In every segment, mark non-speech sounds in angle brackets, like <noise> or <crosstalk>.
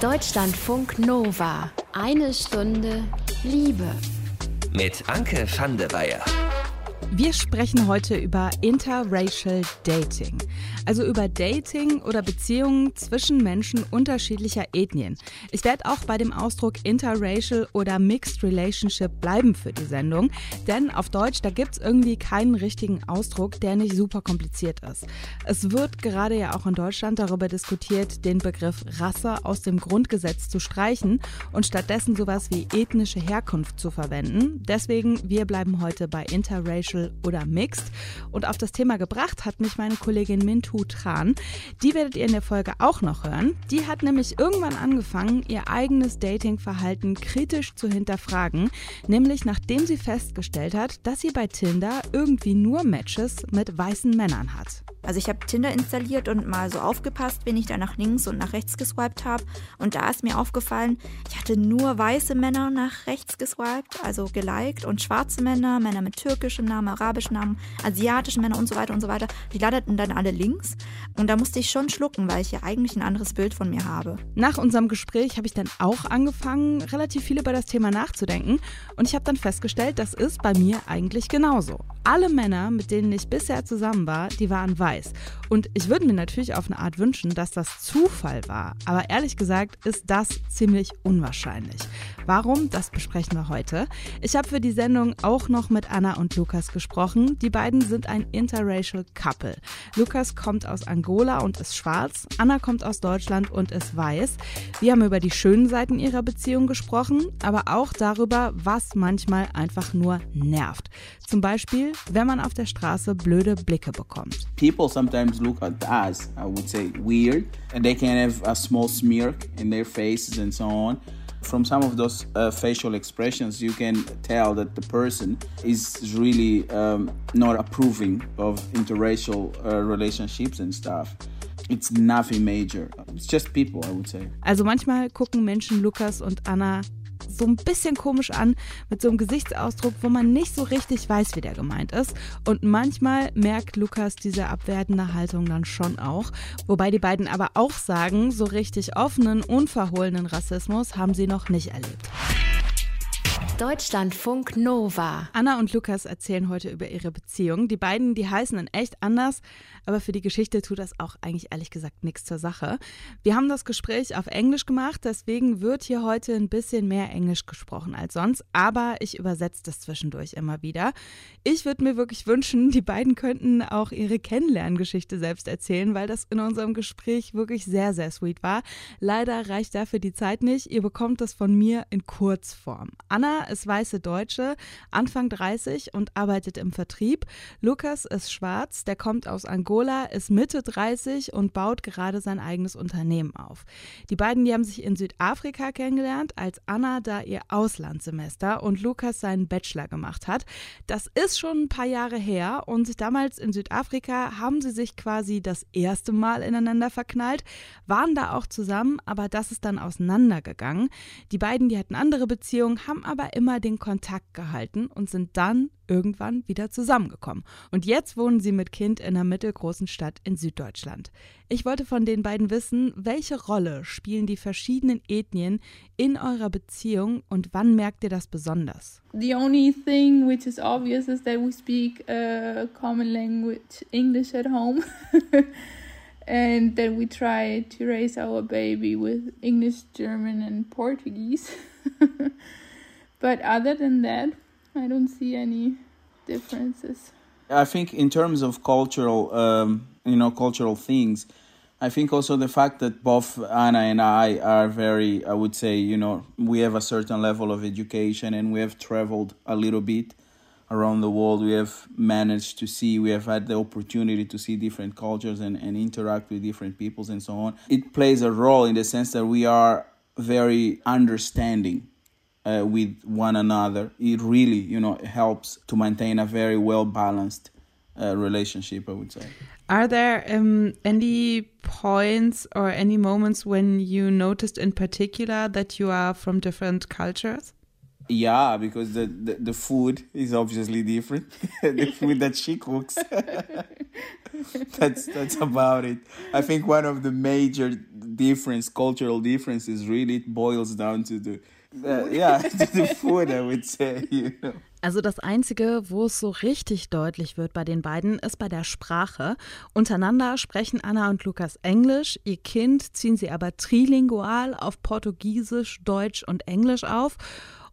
Deutschlandfunk Nova. Eine Stunde Liebe. Mit Anke van. Wir sprechen heute über Interracial Dating, also über Dating oder Beziehungen zwischen Menschen unterschiedlicher Ethnien. Ich werde auch bei dem Ausdruck Interracial oder Mixed Relationship bleiben für die Sendung, denn auf Deutsch, da gibt es irgendwie keinen richtigen Ausdruck, der nicht super kompliziert ist. Es wird gerade ja auch in Deutschland darüber diskutiert, den Begriff Rasse aus dem Grundgesetz zu streichen und stattdessen sowas wie ethnische Herkunft zu verwenden. Deswegen, wir bleiben heute bei Interracial oder Mixed. Und auf das Thema gebracht hat mich meine Kollegin Mintu Tran. Die werdet ihr in der Folge auch noch hören. Die hat nämlich irgendwann angefangen, ihr eigenes Datingverhalten kritisch zu hinterfragen. Nämlich nachdem sie festgestellt hat, dass sie bei Tinder irgendwie nur Matches mit weißen Männern hat. Also ich habe Tinder installiert und mal so aufgepasst, wenn ich da nach links und nach rechts geswiped habe. Und da ist mir aufgefallen, ich hatte nur weiße Männer nach rechts geswiped, also geliked und schwarze Männer, Männer mit türkischem Namen, arabischen Namen, asiatischen Männer und so weiter und so weiter. Die landeten dann alle links. Und da musste ich schon schlucken, weil ich ja eigentlich ein anderes Bild von mir habe. Nach unserem Gespräch habe ich dann auch angefangen, relativ viel über das Thema nachzudenken. Und ich habe dann festgestellt, das ist bei mir eigentlich genauso. Alle Männer, mit denen ich bisher zusammen war, die waren weiß. Und ich würde mir natürlich auf eine Art wünschen, dass das Zufall war. Aber ehrlich gesagt ist das ziemlich unwahrscheinlich. Warum? Das besprechen wir heute. Ich habe für die Sendung auch noch mit Anna und Lukas gesprochen. Die beiden sind ein interracial Couple. Lukas kommt aus Angola und ist schwarz. Anna kommt aus Deutschland und ist weiß. Wir haben über die schönen Seiten ihrer Beziehung gesprochen, aber auch darüber, was manchmal einfach nur nervt. Zum Beispiel, wenn man auf der Straße blöde Blicke bekommt. People sometimes look at us, I would say, weird, and they can have a small smirk in their faces and so on. From some of those uh, facial expressions, you can tell that the person is really um, not approving of interracial uh, relationships and stuff. It's nothing major. It's just people, I would say. Also manchmal gucken Menschen Lukas und Anna so ein bisschen komisch an, mit so einem Gesichtsausdruck, wo man nicht so richtig weiß, wie der gemeint ist. Und manchmal merkt Lukas diese abwertende Haltung dann schon auch. Wobei die beiden aber auch sagen, so richtig offenen, unverhohlenen Rassismus haben sie noch nicht erlebt. Deutschlandfunk Nova. Anna und Lukas erzählen heute über ihre Beziehung. Die beiden, die heißen in echt anders, aber für die Geschichte tut das auch eigentlich ehrlich gesagt nichts zur Sache. Wir haben das Gespräch auf Englisch gemacht, deswegen wird hier heute ein bisschen mehr Englisch gesprochen als sonst, aber ich übersetze das zwischendurch immer wieder. Ich würde mir wirklich wünschen, die beiden könnten auch ihre Kennenlerngeschichte selbst erzählen, weil das in unserem Gespräch wirklich sehr, sehr sweet war. Leider reicht dafür die Zeit nicht. Ihr bekommt das von mir in Kurzform. Anna ist weiße Deutsche, Anfang 30 und arbeitet im Vertrieb. Lukas ist schwarz, der kommt aus Angola, ist Mitte 30 und baut gerade sein eigenes Unternehmen auf. Die beiden, die haben sich in Südafrika kennengelernt, als Anna da ihr Auslandssemester und Lukas seinen Bachelor gemacht hat. Das ist schon ein paar Jahre her und damals in Südafrika haben sie sich quasi das erste Mal ineinander verknallt, waren da auch zusammen, aber das ist dann auseinandergegangen. Die beiden, die hatten andere Beziehungen, haben aber immer den Kontakt gehalten und sind dann irgendwann wieder zusammengekommen. Und jetzt wohnen sie mit Kind in einer mittelgroßen Stadt in Süddeutschland. Ich wollte von den beiden wissen, welche Rolle spielen die verschiedenen Ethnien in eurer Beziehung und wann merkt ihr das besonders? The only thing which is obvious is that we speak a common language, English at home. <laughs> and that we try to raise our baby with English, German and Portuguese. <laughs> But other than that, I don't see any differences. I think in terms of cultural, um, you know, cultural things, I think also the fact that both Anna and I are very, I would say, you know, we have a certain level of education and we have traveled a little bit around the world. We have managed to see, we have had the opportunity to see different cultures and, and interact with different peoples and so on. It plays a role in the sense that we are very understanding uh, with one another. It really, you know, helps to maintain a very well balanced uh, relationship. I would say. Are there um, any points or any moments when you noticed in particular that you are from different cultures? Yeah, because the, the, the food is obviously different. <laughs> the food that she cooks. <laughs> that's that's about it. I think one of the major difference, cultural differences, really boils down to the yeah, to the food, I would say, you know. Also das Einzige, wo es so richtig deutlich wird bei den beiden, ist bei der Sprache. Untereinander sprechen Anna und Lukas Englisch, ihr Kind ziehen sie aber trilingual auf Portugiesisch, Deutsch und Englisch auf.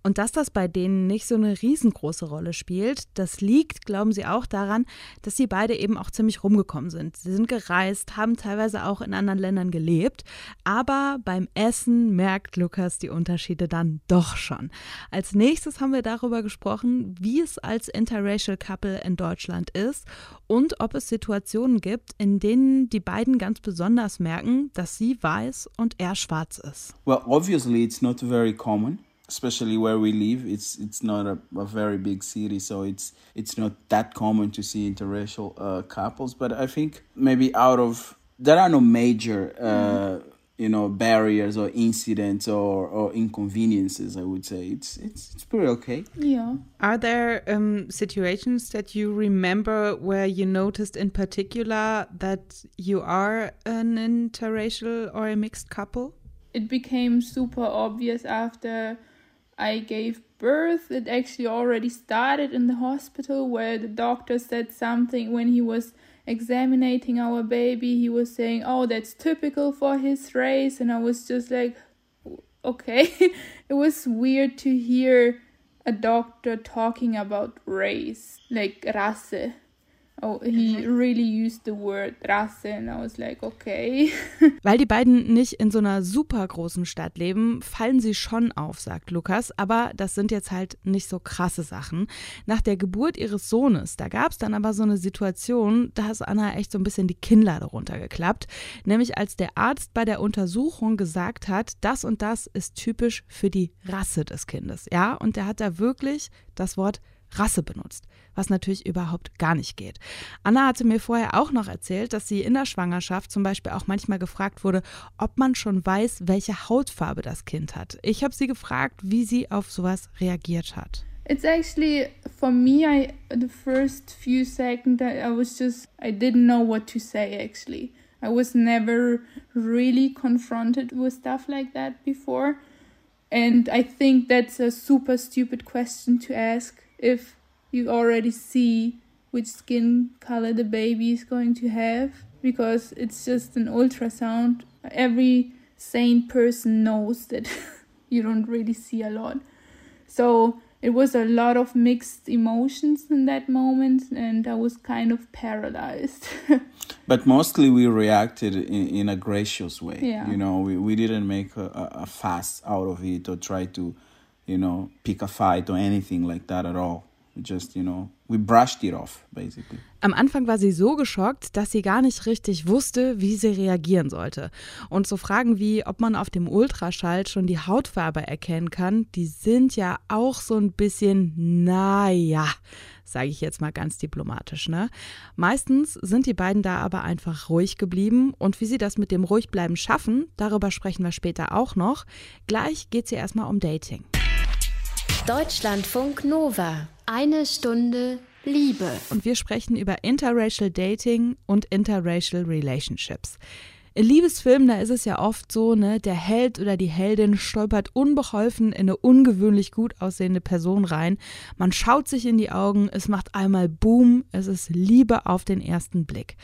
Und dass das bei denen nicht so eine riesengroße Rolle spielt, das liegt, glauben sie auch daran, dass sie beide eben auch ziemlich rumgekommen sind. Sie sind gereist, haben teilweise auch in anderen Ländern gelebt, aber beim Essen merkt Lukas die Unterschiede dann doch schon. Als nächstes haben wir darüber gesprochen, wie es als interracial Couple in Deutschland ist und ob es Situationen gibt, in denen die beiden ganz besonders merken, dass sie weiß und er schwarz ist. Well, obviously it's not very common. Especially where we live it's it's not a, a, very big city so it's it's not that common to see interracial uh, couples but i think maybe out of there are no major uh, mm. you know barriers or incidents or, or inconveniences i would say. It's it's it's pretty okay. Yeah. Are there um, situations that you remember where you noticed in particular that you are an interracial or a mixed couple? It became super obvious after I gave birth. It actually already started in the hospital where the doctor said something when he was examining our baby. He was saying, Oh, that's typical for his race. And I was just like, Okay. <laughs> it was weird to hear a doctor talking about race, like race. Oh, he really used the word Rasse and I was like, okay. <laughs> Weil die beiden nicht in so einer super großen Stadt leben, fallen sie schon auf, sagt Lukas, aber das sind jetzt halt nicht so krasse Sachen. Nach der Geburt ihres Sohnes, da gab es dann aber so eine Situation, da ist Anna echt so ein bisschen die Kinnlade runtergeklappt, nämlich als der Arzt bei der Untersuchung gesagt hat, das und das ist typisch für die Rasse des Kindes. Ja, und der hat da wirklich das Wort Rasse benutzt, was natürlich überhaupt gar nicht geht. Anna hatte mir vorher auch noch erzählt, dass sie in der Schwangerschaft zum Beispiel auch manchmal gefragt wurde, ob man schon weiß, welche Hautfarbe das Kind hat. Ich habe sie gefragt, wie sie auf sowas reagiert hat. It's actually for me. I the first few seconds I was just I didn't know what to say. Actually, I was never really confronted with stuff like that before, and I think that's a super stupid question to ask if you already see which skin color the baby is going to have because it's just an ultrasound. Every sane person knows that <laughs> you don't really see a lot. So it was a lot of mixed emotions in that moment, and I was kind of paralyzed. <laughs> but mostly we reacted in, in a gracious way. Yeah. You know, we, we didn't make a, a fuss out of it or try to you know, pick a fight or anything like that at all. Just, you know, we brushed it off, basically. Am Anfang war sie so geschockt, dass sie gar nicht richtig wusste, wie sie reagieren sollte. Und so Fragen wie, ob man auf dem Ultraschall schon die Hautfarbe erkennen kann, die sind ja auch so ein bisschen, naja, sage ich jetzt mal ganz diplomatisch, ne? Meistens sind die beiden da aber einfach ruhig geblieben und wie sie das mit dem Ruhigbleiben schaffen, darüber sprechen wir später auch noch. Gleich geht es hier erstmal um Dating. Deutschlandfunk Nova. Eine Stunde Liebe. Und wir sprechen über Interracial Dating und Interracial Relationships. In Liebesfilmen, da ist es ja oft so, ne, der Held oder die Heldin stolpert unbeholfen in eine ungewöhnlich gut aussehende Person rein. Man schaut sich in die Augen, es macht einmal Boom, es ist Liebe auf den ersten Blick.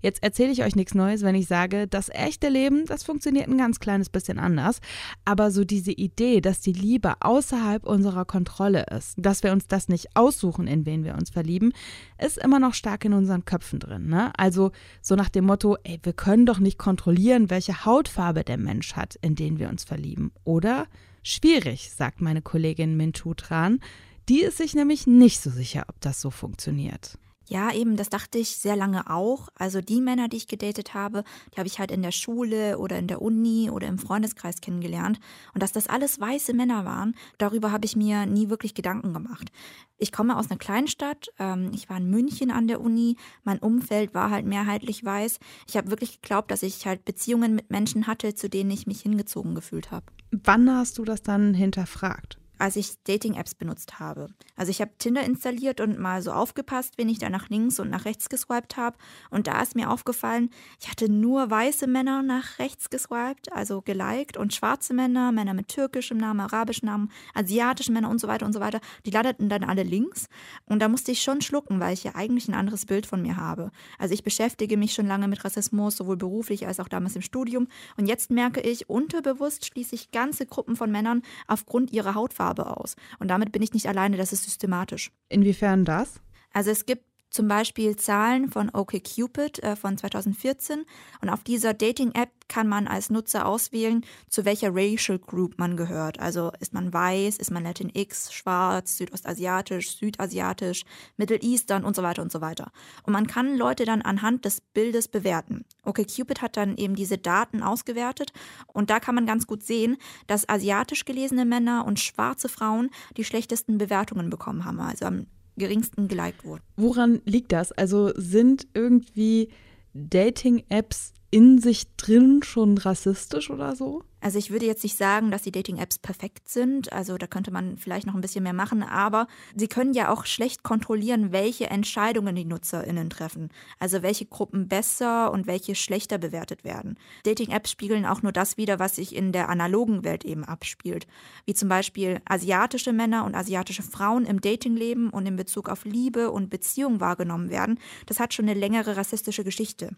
Jetzt erzähle ich euch nichts Neues, wenn ich sage, das echte Leben, das funktioniert ein ganz kleines bisschen anders. Aber so diese Idee, dass die Liebe außerhalb unserer Kontrolle ist, dass wir uns das nicht aussuchen, in wen wir uns verlieben, ist immer noch stark in unseren Köpfen drin. Ne? Also so nach dem Motto, ey, wir können doch nicht kontrollieren, welche Hautfarbe der Mensch hat, in den wir uns verlieben. Oder? Schwierig, sagt meine Kollegin Mintu Tran. Die ist sich nämlich nicht so sicher, ob das so funktioniert. Ja, eben, das dachte ich sehr lange auch. Also die Männer, die ich gedatet habe, die habe ich halt in der Schule oder in der Uni oder im Freundeskreis kennengelernt. Und dass das alles weiße Männer waren, darüber habe ich mir nie wirklich Gedanken gemacht. Ich komme aus einer Kleinstadt, ähm, ich war in München an der Uni, mein Umfeld war halt mehrheitlich weiß. Ich habe wirklich geglaubt, dass ich halt Beziehungen mit Menschen hatte, zu denen ich mich hingezogen gefühlt habe. Wann hast du das dann hinterfragt? Als ich Dating-Apps benutzt habe. Also ich habe Tinder installiert und mal so aufgepasst, wenn ich da nach links und nach rechts geswiped habe. Und da ist mir aufgefallen, ich hatte nur weiße Männer nach rechts geswiped, also geliked, und schwarze Männer, Männer mit türkischem Namen, arabischem Namen, asiatische Männer und so weiter und so weiter. Die landeten dann alle links. Und da musste ich schon schlucken, weil ich ja eigentlich ein anderes Bild von mir habe. Also ich beschäftige mich schon lange mit Rassismus, sowohl beruflich als auch damals im Studium. Und jetzt merke ich, unterbewusst schließe ich ganze Gruppen von Männern aufgrund ihrer Hautfarbe Farbe aus. Und damit bin ich nicht alleine, das ist systematisch. Inwiefern das? Also es gibt zum Beispiel Zahlen von OkCupid äh, von 2014 und auf dieser Dating-App kann man als Nutzer auswählen, zu welcher Racial Group man gehört. Also ist man weiß, ist man Latinx, schwarz, südostasiatisch, südasiatisch, Middle Eastern und so weiter und so weiter. Und man kann Leute dann anhand des Bildes bewerten. OkCupid hat dann eben diese Daten ausgewertet und da kann man ganz gut sehen, dass asiatisch gelesene Männer und schwarze Frauen die schlechtesten Bewertungen bekommen haben. Also am geringsten geliked wurden. Woran liegt das? Also sind irgendwie Dating-Apps in sich drin schon rassistisch oder so? Also ich würde jetzt nicht sagen, dass die Dating-Apps perfekt sind. Also da könnte man vielleicht noch ein bisschen mehr machen, aber sie können ja auch schlecht kontrollieren, welche Entscheidungen die NutzerInnen treffen. Also welche Gruppen besser und welche schlechter bewertet werden. Dating-Apps spiegeln auch nur das wider, was sich in der analogen Welt eben abspielt. Wie zum Beispiel asiatische Männer und asiatische Frauen im Datingleben und in Bezug auf Liebe und Beziehung wahrgenommen werden. Das hat schon eine längere rassistische Geschichte.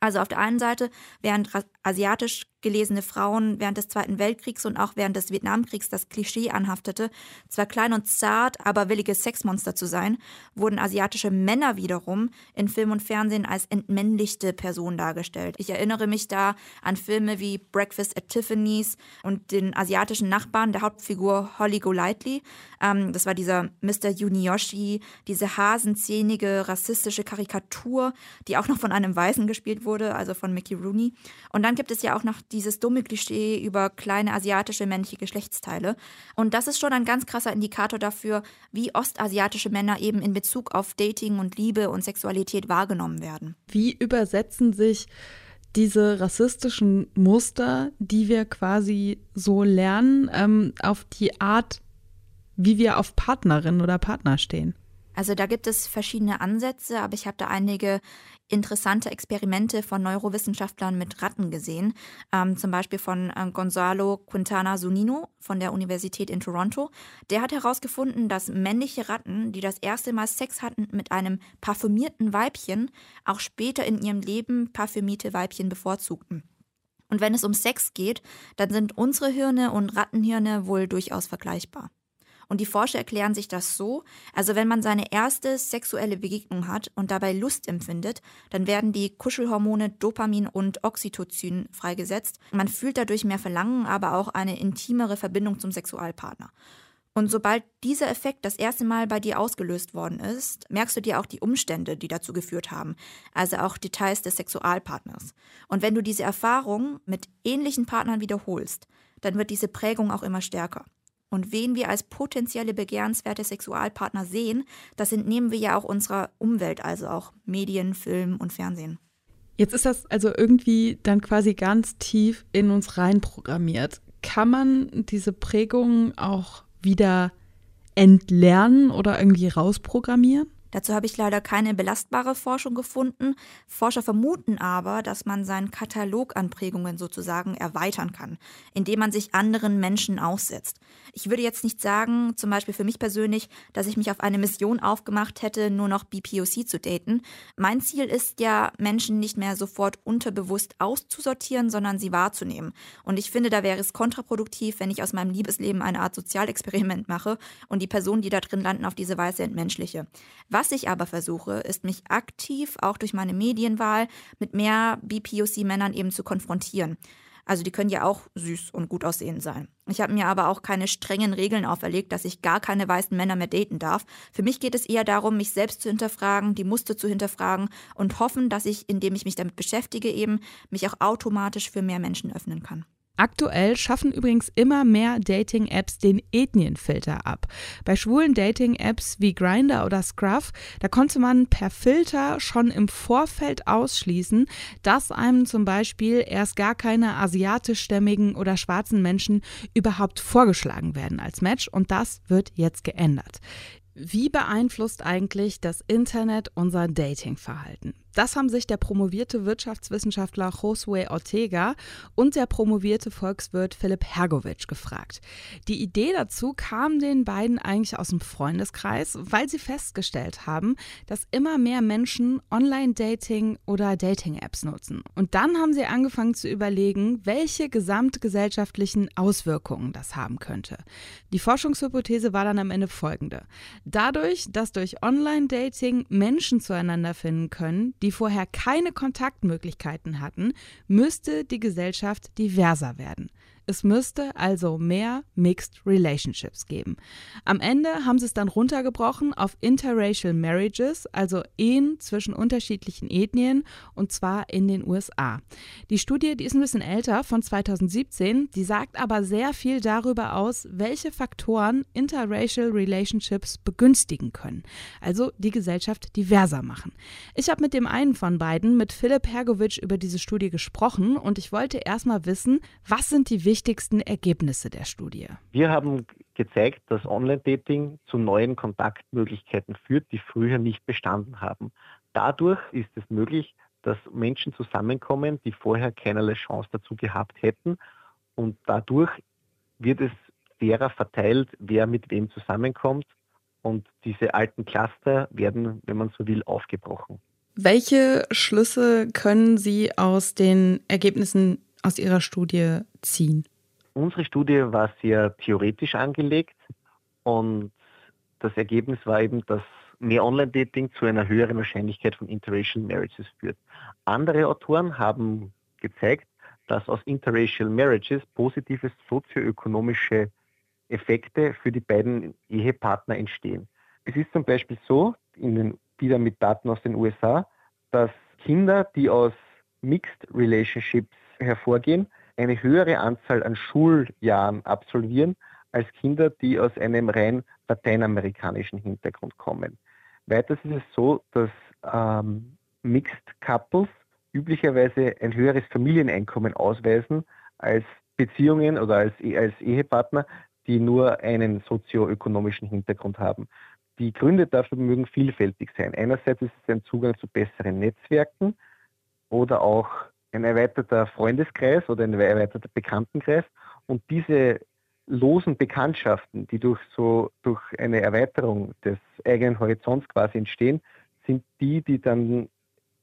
Also auf der einen Seite, während asiatisch gelesene Frauen während des Zweiten Weltkriegs und auch während des Vietnamkriegs das Klischee anhaftete, zwar klein und zart, aber willige Sexmonster zu sein, wurden asiatische Männer wiederum in Film und Fernsehen als entmännlichte Personen dargestellt. Ich erinnere mich da an Filme wie Breakfast at Tiffany's und den asiatischen Nachbarn der Hauptfigur Holly Golightly. Ähm, das war dieser Mr. Yuniyoshi, diese hasenzähnige rassistische Karikatur, die auch noch von einem Weißen gespielt wurde, also von Mickey Rooney. Und dann gibt es ja auch noch dieses dumme Klischee über kleine asiatische männliche Geschlechtsteile. Und das ist schon ein ganz krasser Indikator dafür, wie ostasiatische Männer eben in Bezug auf Dating und Liebe und Sexualität wahrgenommen werden. Wie übersetzen sich diese rassistischen Muster, die wir quasi so lernen, ähm, auf die Art, wie wir auf Partnerinnen oder Partner stehen? Also da gibt es verschiedene Ansätze, aber ich habe da einige interessante Experimente von Neurowissenschaftlern mit Ratten gesehen. Ähm, zum Beispiel von äh, Gonzalo Quintana Zunino von der Universität in Toronto. Der hat herausgefunden, dass männliche Ratten, die das erste Mal Sex hatten mit einem parfümierten Weibchen, auch später in ihrem Leben parfümierte Weibchen bevorzugten. Und wenn es um Sex geht, dann sind unsere Hirne und Rattenhirne wohl durchaus vergleichbar. Und die Forscher erklären sich das so, also wenn man seine erste sexuelle Begegnung hat und dabei Lust empfindet, dann werden die Kuschelhormone Dopamin und Oxytocin freigesetzt. Man fühlt dadurch mehr Verlangen, aber auch eine intimere Verbindung zum Sexualpartner. Und sobald dieser Effekt das erste Mal bei dir ausgelöst worden ist, merkst du dir auch die Umstände, die dazu geführt haben, also auch Details des Sexualpartners. Und wenn du diese Erfahrung mit ähnlichen Partnern wiederholst, dann wird diese Prägung auch immer stärker. Und wen wir als potenzielle begehrenswerte Sexualpartner sehen, das entnehmen wir ja auch unserer Umwelt, also auch Medien, Film und Fernsehen. Jetzt ist das also irgendwie dann quasi ganz tief in uns reinprogrammiert. Kann man diese Prägungen auch wieder entlernen oder irgendwie rausprogrammieren? Dazu habe ich leider keine belastbare Forschung gefunden. Forscher vermuten aber, dass man seinen Katalog an Prägungen sozusagen erweitern kann, indem man sich anderen Menschen aussetzt. Ich würde jetzt nicht sagen, zum Beispiel für mich persönlich, dass ich mich auf eine Mission aufgemacht hätte, nur noch BPOC zu daten. Mein Ziel ist ja, Menschen nicht mehr sofort unterbewusst auszusortieren, sondern sie wahrzunehmen. Und ich finde, da wäre es kontraproduktiv, wenn ich aus meinem Liebesleben eine Art Sozialexperiment mache und die Personen, die da drin landen, auf diese Weise entmenschliche. Ich aber versuche, ist mich aktiv, auch durch meine Medienwahl, mit mehr BPOC-Männern eben zu konfrontieren. Also die können ja auch süß und gut aussehend sein. Ich habe mir aber auch keine strengen Regeln auferlegt, dass ich gar keine weißen Männer mehr daten darf. Für mich geht es eher darum, mich selbst zu hinterfragen, die Muster zu hinterfragen und hoffen, dass ich, indem ich mich damit beschäftige, eben mich auch automatisch für mehr Menschen öffnen kann. Aktuell schaffen übrigens immer mehr Dating-Apps den Ethnienfilter ab. Bei schwulen Dating-Apps wie Grindr oder Scruff, da konnte man per Filter schon im Vorfeld ausschließen, dass einem zum Beispiel erst gar keine asiatischstämmigen oder schwarzen Menschen überhaupt vorgeschlagen werden als Match und das wird jetzt geändert. Wie beeinflusst eigentlich das Internet unser Datingverhalten? Das haben sich der promovierte Wirtschaftswissenschaftler Josue Ortega und der promovierte Volkswirt Philipp Hergovic gefragt. Die Idee dazu kam den beiden eigentlich aus dem Freundeskreis, weil sie festgestellt haben, dass immer mehr Menschen Online-Dating oder Dating-Apps nutzen. Und dann haben sie angefangen zu überlegen, welche gesamtgesellschaftlichen Auswirkungen das haben könnte. Die Forschungshypothese war dann am Ende folgende. Dadurch, dass durch Online-Dating Menschen zueinander finden können, die die vorher keine Kontaktmöglichkeiten hatten, müsste die Gesellschaft diverser werden. Es müsste also mehr Mixed Relationships geben. Am Ende haben sie es dann runtergebrochen auf Interracial Marriages, also Ehen zwischen unterschiedlichen Ethnien, und zwar in den USA. Die Studie, die ist ein bisschen älter, von 2017, die sagt aber sehr viel darüber aus, welche Faktoren Interracial Relationships begünstigen können, also die Gesellschaft diverser machen. Ich habe mit dem einen von beiden, mit Philipp Hergovic, über diese Studie gesprochen und ich wollte erstmal wissen, was sind die wichtigsten wichtigsten Ergebnisse der Studie? Wir haben gezeigt, dass Online-Dating zu neuen Kontaktmöglichkeiten führt, die früher nicht bestanden haben. Dadurch ist es möglich, dass Menschen zusammenkommen, die vorher keinerlei Chance dazu gehabt hätten. Und dadurch wird es fairer verteilt, wer mit wem zusammenkommt. Und diese alten Cluster werden, wenn man so will, aufgebrochen. Welche Schlüsse können Sie aus den Ergebnissen aus Ihrer Studie ziehen? Unsere Studie war sehr theoretisch angelegt und das Ergebnis war eben, dass mehr Online-Dating zu einer höheren Wahrscheinlichkeit von Interracial Marriages führt. Andere Autoren haben gezeigt, dass aus Interracial Marriages positive sozioökonomische Effekte für die beiden Ehepartner entstehen. Es ist zum Beispiel so, in den, wieder mit Daten aus den USA, dass Kinder, die aus Mixed Relationships hervorgehen, eine höhere Anzahl an Schuljahren absolvieren als Kinder, die aus einem rein lateinamerikanischen Hintergrund kommen. Weiters ist es so, dass ähm, Mixed Couples üblicherweise ein höheres Familieneinkommen ausweisen als Beziehungen oder als, als Ehepartner, die nur einen sozioökonomischen Hintergrund haben. Die Gründe dafür mögen vielfältig sein. Einerseits ist es ein Zugang zu besseren Netzwerken oder auch ein erweiterter Freundeskreis oder ein erweiterter Bekanntenkreis. Und diese losen Bekanntschaften, die durch so durch eine Erweiterung des eigenen Horizonts quasi entstehen, sind die, die dann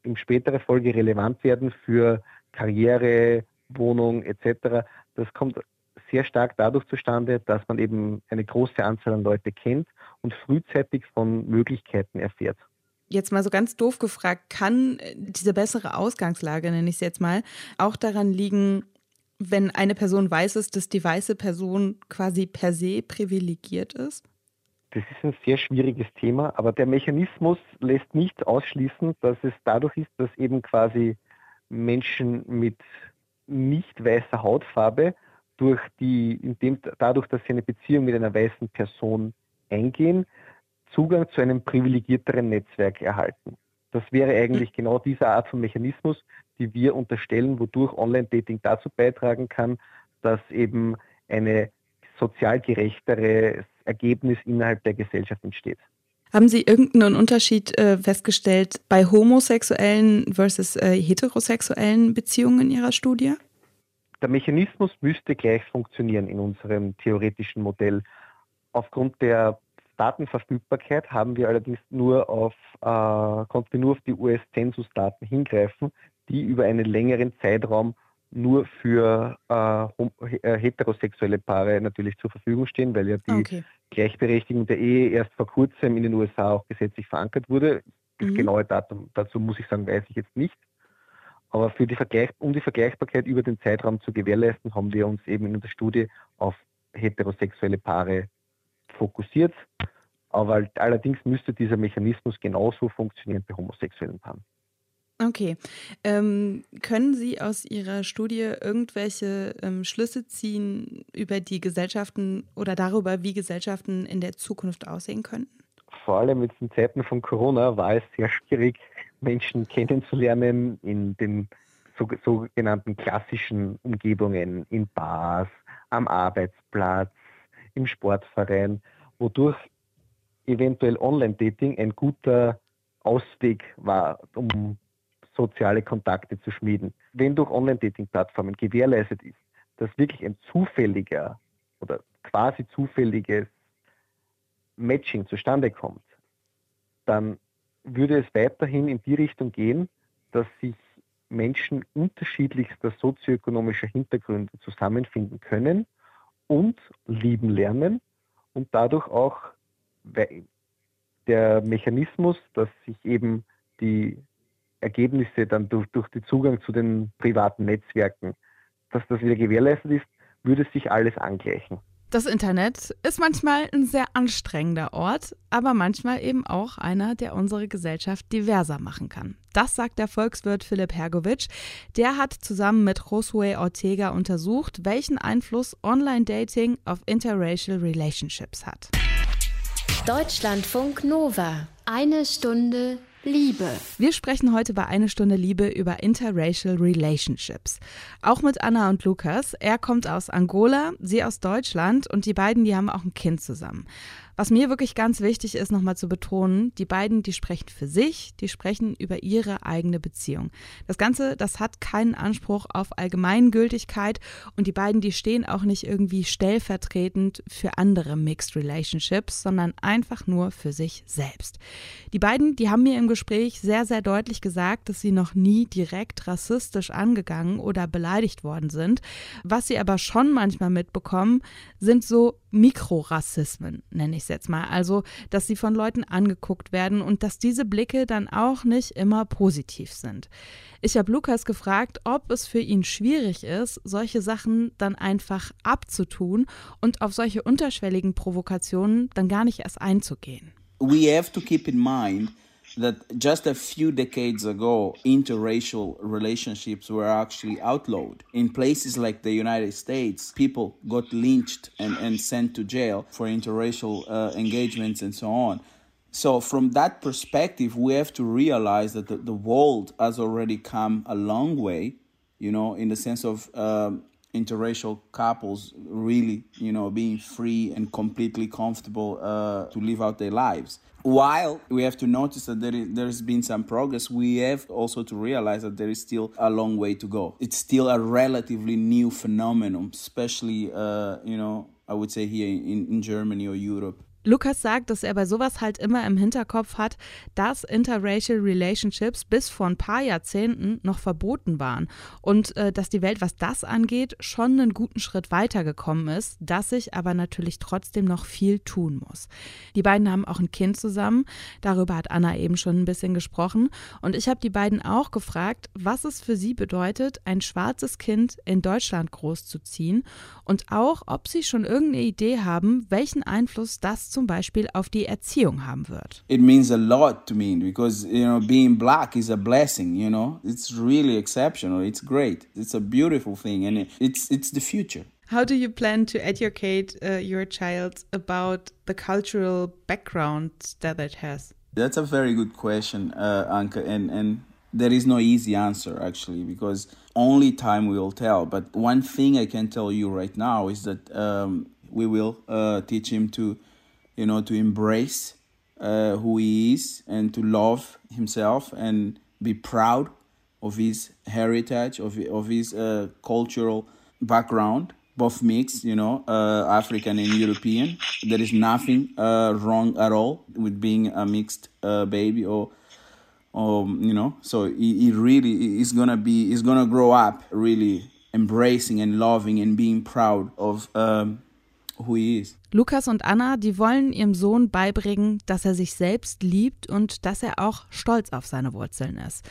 in späterer Folge relevant werden für Karriere, Wohnung etc. Das kommt sehr stark dadurch zustande, dass man eben eine große Anzahl an Leute kennt und frühzeitig von Möglichkeiten erfährt jetzt mal so ganz doof gefragt, kann diese bessere Ausgangslage, nenne ich es jetzt mal, auch daran liegen, wenn eine Person weiß ist, dass die weiße Person quasi per se privilegiert ist? Das ist ein sehr schwieriges Thema, aber der Mechanismus lässt nicht ausschließen, dass es dadurch ist, dass eben quasi Menschen mit nicht weißer Hautfarbe durch die, indem, dadurch, dass sie eine Beziehung mit einer weißen Person eingehen, Zugang zu einem privilegierteren Netzwerk erhalten. Das wäre eigentlich genau diese Art von Mechanismus, die wir unterstellen, wodurch Online-Dating dazu beitragen kann, dass eben ein sozial gerechteres Ergebnis innerhalb der Gesellschaft entsteht. Haben Sie irgendeinen Unterschied äh, festgestellt bei homosexuellen versus äh, heterosexuellen Beziehungen in Ihrer Studie? Der Mechanismus müsste gleich funktionieren in unserem theoretischen Modell. Aufgrund der Datenverfügbarkeit haben wir allerdings nur auf, äh, konnten wir nur auf die US-Census-Daten hingreifen, die über einen längeren Zeitraum nur für äh, äh, heterosexuelle Paare natürlich zur Verfügung stehen, weil ja die okay. Gleichberechtigung der Ehe erst vor kurzem in den USA auch gesetzlich verankert wurde. Das mhm. genaue Datum dazu muss ich sagen, weiß ich jetzt nicht. Aber für die Vergleich, um die Vergleichbarkeit über den Zeitraum zu gewährleisten, haben wir uns eben in der Studie auf heterosexuelle Paare fokussiert. Aber allerdings müsste dieser Mechanismus genauso funktionieren bei homosexuellen Paaren. Okay. Ähm, können Sie aus Ihrer Studie irgendwelche ähm, Schlüsse ziehen über die Gesellschaften oder darüber, wie Gesellschaften in der Zukunft aussehen könnten? Vor allem jetzt in Zeiten von Corona war es sehr schwierig, Menschen kennenzulernen in den sogenannten klassischen Umgebungen, in Bars, am Arbeitsplatz, im Sportverein, wodurch eventuell Online-Dating ein guter Ausweg war, um soziale Kontakte zu schmieden. Wenn durch Online-Dating-Plattformen gewährleistet ist, dass wirklich ein zufälliger oder quasi zufälliges Matching zustande kommt, dann würde es weiterhin in die Richtung gehen, dass sich Menschen unterschiedlichster sozioökonomischer Hintergründe zusammenfinden können und lieben lernen und dadurch auch der Mechanismus, dass sich eben die Ergebnisse dann durch, durch den Zugang zu den privaten Netzwerken, dass das wieder gewährleistet ist, würde sich alles angleichen. Das Internet ist manchmal ein sehr anstrengender Ort, aber manchmal eben auch einer, der unsere Gesellschaft diverser machen kann. Das sagt der Volkswirt Philipp Hergovic. Der hat zusammen mit Josue Ortega untersucht, welchen Einfluss Online-Dating auf interracial relationships hat. Deutschlandfunk Nova. Eine Stunde Liebe. Wir sprechen heute bei Eine Stunde Liebe über interracial relationships. Auch mit Anna und Lukas. Er kommt aus Angola, sie aus Deutschland und die beiden, die haben auch ein Kind zusammen. Was mir wirklich ganz wichtig ist, nochmal zu betonen, die beiden, die sprechen für sich, die sprechen über ihre eigene Beziehung. Das Ganze, das hat keinen Anspruch auf Allgemeingültigkeit und die beiden, die stehen auch nicht irgendwie stellvertretend für andere Mixed Relationships, sondern einfach nur für sich selbst. Die beiden, die haben mir im Gespräch sehr, sehr deutlich gesagt, dass sie noch nie direkt rassistisch angegangen oder beleidigt worden sind. Was sie aber schon manchmal mitbekommen, sind so Mikrorassismen, nenne ich es jetzt mal. Also, dass sie von Leuten angeguckt werden und dass diese Blicke dann auch nicht immer positiv sind. Ich habe Lukas gefragt, ob es für ihn schwierig ist, solche Sachen dann einfach abzutun und auf solche unterschwelligen Provokationen dann gar nicht erst einzugehen. We have to keep in mind that just a few decades ago, interracial relationships were actually outlawed. In places like the United States, people got lynched and, and sent to jail for interracial uh, engagements and so on. So, from that perspective, we have to realize that the, the world has already come a long way, you know, in the sense of um, interracial couples really, you know, being free and completely comfortable uh, to live out their lives. While we have to notice that there is, there's been some progress, we have also to realize that there is still a long way to go. It's still a relatively new phenomenon, especially, uh, you know, I would say here in, in Germany or Europe. Lukas sagt, dass er bei sowas halt immer im Hinterkopf hat, dass interracial Relationships bis vor ein paar Jahrzehnten noch verboten waren und äh, dass die Welt, was das angeht, schon einen guten Schritt weitergekommen ist, dass sich aber natürlich trotzdem noch viel tun muss. Die beiden haben auch ein Kind zusammen, darüber hat Anna eben schon ein bisschen gesprochen und ich habe die beiden auch gefragt, was es für sie bedeutet, ein schwarzes Kind in Deutschland großzuziehen und auch, ob sie schon irgendeine Idee haben, welchen Einfluss das zum Beispiel auf die Erziehung haben wird. It means a lot to me because you know being black is a blessing, you know. It's really exceptional. It's great. It's a beautiful thing and it's it's the future. How do you plan to educate uh, your child about the cultural background that it has? That's a very good question, uh, Anka, and and there is no easy answer actually because only time will tell. But one thing I can tell you right now is that um, we will uh, teach him to you know, to embrace uh, who he is and to love himself and be proud of his heritage, of, of his uh, cultural background, both mixed, you know, uh, African and European. There is nothing uh, wrong at all with being a mixed uh, baby or, or, you know, so he, he really is gonna be, is gonna grow up really embracing and loving and being proud of um, is. Lukas und Anna, die wollen ihrem Sohn beibringen, dass er sich selbst liebt und dass er auch stolz auf seine Wurzeln ist.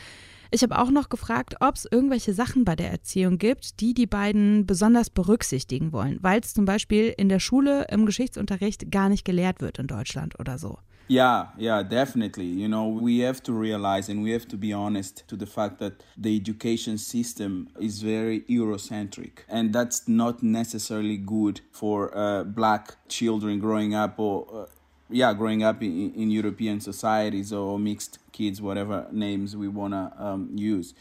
Ich habe auch noch gefragt, ob es irgendwelche Sachen bei der Erziehung gibt, die die beiden besonders berücksichtigen wollen, weil es zum Beispiel in der Schule im Geschichtsunterricht gar nicht gelehrt wird in Deutschland oder so. Yeah, yeah, definitely. You know, we have to realize and we have to be honest to the fact that the education system is very Eurocentric, and that's not necessarily good for uh, black children growing up or. Uh, yeah, growing up in, in European societies or mixed kids, whatever names we want to um, use.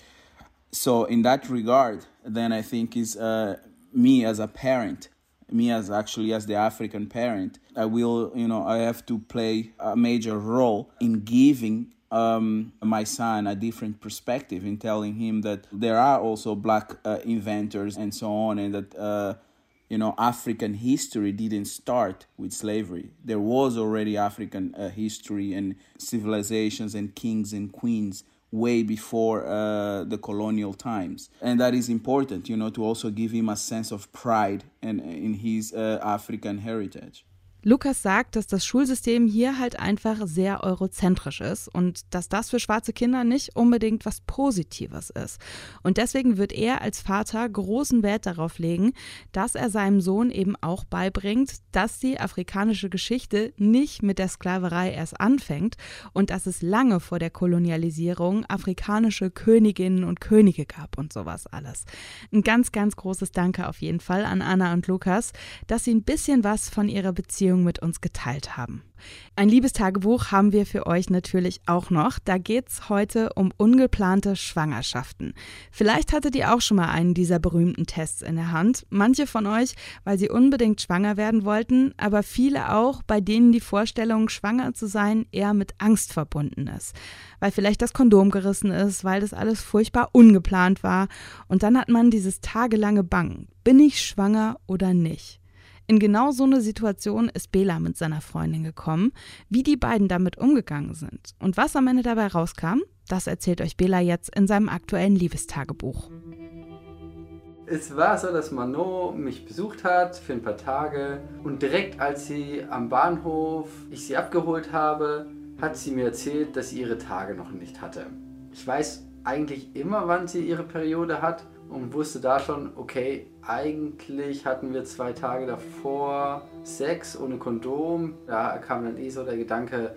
So, in that regard, then I think is uh, me as a parent me as actually as the African parent, I will, you know, I have to play a major role in giving um, my son a different perspective in telling him that there are also black uh, inventors and so on, and that uh, you know African history didn't start with slavery. There was already African uh, history and civilizations and kings and queens way before uh, the colonial times. And that is important you know to also give him a sense of pride in, in his uh, african heritage Lukas sagt, dass das Schulsystem hier halt einfach sehr eurozentrisch ist und dass das für schwarze Kinder nicht unbedingt was Positives ist. Und deswegen wird er als Vater großen Wert darauf legen, dass er seinem Sohn eben auch beibringt, dass die afrikanische Geschichte nicht mit der Sklaverei erst anfängt und dass es lange vor der Kolonialisierung afrikanische Königinnen und Könige gab und sowas alles. Ein ganz, ganz großes Danke auf jeden Fall an Anna und Lukas, dass sie ein bisschen was von ihrer Beziehung Beziehung mit uns geteilt haben. Ein Liebestagebuch haben wir für euch natürlich auch noch. Da geht es heute um ungeplante Schwangerschaften. Vielleicht hattet ihr auch schon mal einen dieser berühmten Tests in der Hand. Manche von euch, weil sie unbedingt schwanger werden wollten, aber viele auch, bei denen die Vorstellung, schwanger zu sein, eher mit Angst verbunden ist. Weil vielleicht das Kondom gerissen ist, weil das alles furchtbar ungeplant war. Und dann hat man dieses tagelange Bangen. Bin ich schwanger oder nicht? In genau so eine Situation ist Bela mit seiner Freundin gekommen. Wie die beiden damit umgegangen sind und was am Ende dabei rauskam, das erzählt euch Bela jetzt in seinem aktuellen Liebestagebuch. Es war so, dass Manon mich besucht hat für ein paar Tage und direkt als sie am Bahnhof ich sie abgeholt habe, hat sie mir erzählt, dass sie ihre Tage noch nicht hatte. Ich weiß eigentlich immer, wann sie ihre Periode hat, und wusste da schon, okay, eigentlich hatten wir zwei Tage davor Sex ohne Kondom. Da kam dann eh so der Gedanke,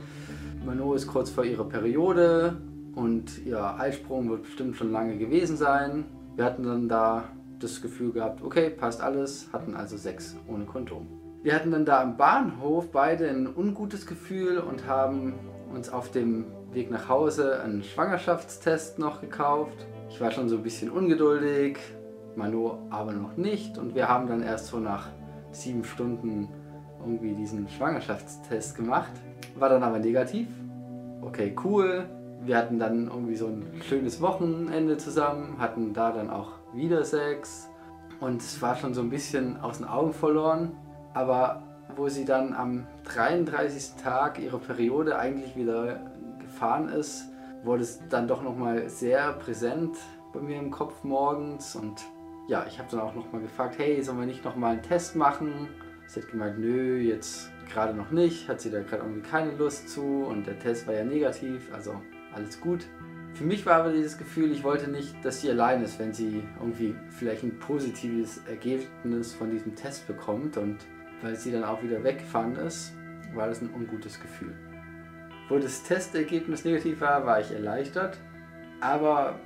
Mano ist kurz vor ihrer Periode und ihr Eisprung wird bestimmt schon lange gewesen sein. Wir hatten dann da das Gefühl gehabt, okay, passt alles, hatten also Sex ohne Kondom. Wir hatten dann da am Bahnhof beide ein ungutes Gefühl und haben uns auf dem Weg nach Hause einen Schwangerschaftstest noch gekauft ich war schon so ein bisschen ungeduldig, Manu aber noch nicht. Und wir haben dann erst so nach sieben Stunden irgendwie diesen Schwangerschaftstest gemacht. War dann aber negativ. Okay, cool. Wir hatten dann irgendwie so ein schönes Wochenende zusammen, hatten da dann auch wieder Sex. Und es war schon so ein bisschen aus den Augen verloren. Aber wo sie dann am 33. Tag ihrer Periode eigentlich wieder gefahren ist, wurde es dann doch nochmal sehr präsent bei mir im Kopf morgens. Und ja, ich habe dann auch nochmal gefragt, hey, sollen wir nicht nochmal einen Test machen? Sie hat gemeint, nö, jetzt gerade noch nicht, hat sie da gerade irgendwie keine Lust zu und der Test war ja negativ, also alles gut. Für mich war aber dieses Gefühl, ich wollte nicht, dass sie allein ist, wenn sie irgendwie vielleicht ein positives Ergebnis von diesem Test bekommt und weil sie dann auch wieder weggefahren ist, war das ein ungutes Gefühl. Wo das Testergebnis negativ war, war ich erleichtert. Aber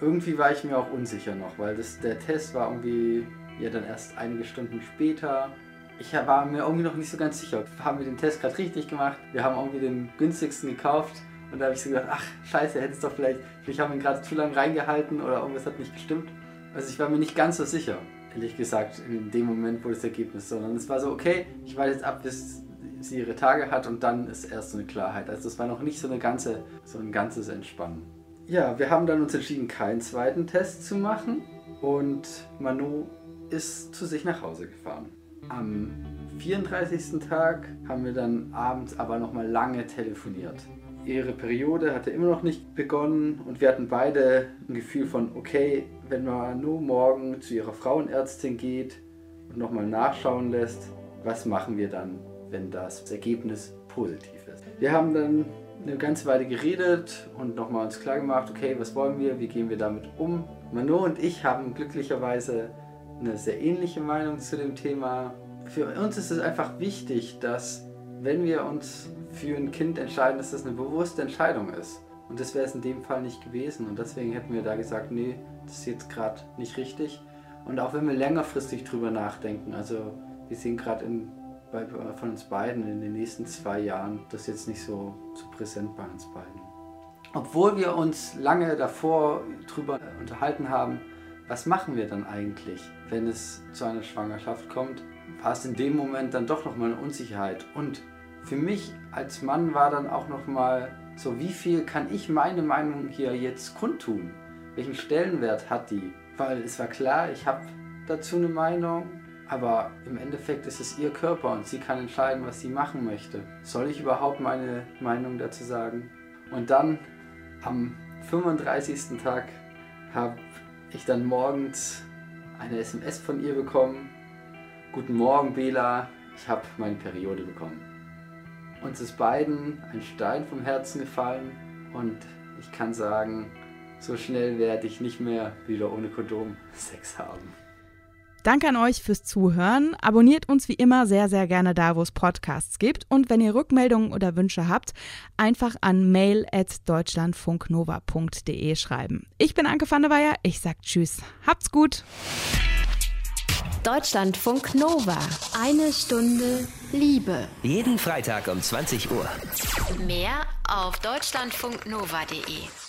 irgendwie war ich mir auch unsicher noch, weil das, der Test war irgendwie ja dann erst einige Stunden später. Ich war mir irgendwie noch nicht so ganz sicher. Haben wir den Test gerade richtig gemacht? Wir haben irgendwie den günstigsten gekauft. Und da habe ich so gedacht, ach scheiße, hätte es doch vielleicht, vielleicht haben wir ihn gerade zu lange reingehalten oder irgendwas hat nicht gestimmt. Also ich war mir nicht ganz so sicher, ehrlich gesagt, in dem Moment, wo das Ergebnis, sondern es war so, okay, ich warte jetzt ab, bis sie ihre Tage hat und dann ist erst so eine Klarheit. Also es war noch nicht so, eine ganze, so ein ganzes Entspannen. Ja, wir haben dann uns entschieden, keinen zweiten Test zu machen und Manu ist zu sich nach Hause gefahren. Am 34. Tag haben wir dann abends aber nochmal lange telefoniert. Ihre Periode hatte immer noch nicht begonnen und wir hatten beide ein Gefühl von, okay, wenn Manu morgen zu ihrer Frauenärztin geht und nochmal nachschauen lässt, was machen wir dann? wenn das Ergebnis positiv ist. Wir haben dann eine ganze Weile geredet und nochmal uns klar gemacht, okay, was wollen wir, wie gehen wir damit um. Mano und ich haben glücklicherweise eine sehr ähnliche Meinung zu dem Thema. Für uns ist es einfach wichtig, dass wenn wir uns für ein Kind entscheiden, dass das eine bewusste Entscheidung ist. Und das wäre es in dem Fall nicht gewesen. Und deswegen hätten wir da gesagt, nee, das ist jetzt gerade nicht richtig. Und auch wenn wir längerfristig drüber nachdenken, also wir sehen gerade von uns beiden in den nächsten zwei Jahren das jetzt nicht so, so präsent bei uns beiden. Obwohl wir uns lange davor drüber unterhalten haben, was machen wir dann eigentlich, wenn es zu einer Schwangerschaft kommt, war es in dem Moment dann doch nochmal eine Unsicherheit. Und für mich als Mann war dann auch nochmal so, wie viel kann ich meine Meinung hier jetzt kundtun? Welchen Stellenwert hat die? Weil es war klar, ich habe dazu eine Meinung, aber im Endeffekt ist es ihr Körper und sie kann entscheiden, was sie machen möchte. Soll ich überhaupt meine Meinung dazu sagen? Und dann am 35. Tag habe ich dann morgens eine SMS von ihr bekommen. Guten Morgen, Bela, ich habe meine Periode bekommen. Uns ist beiden ein Stein vom Herzen gefallen und ich kann sagen, so schnell werde ich nicht mehr wieder ohne Kondom Sex haben. Danke an euch fürs Zuhören. Abonniert uns wie immer sehr, sehr gerne da, wo es Podcasts gibt. Und wenn ihr Rückmeldungen oder Wünsche habt, einfach an mail.deutschlandfunknova.de schreiben. Ich bin Anke van der Weyer. Ich sag Tschüss. Habt's gut. Deutschlandfunk Nova. Eine Stunde Liebe. Jeden Freitag um 20 Uhr. Mehr auf deutschlandfunknova.de.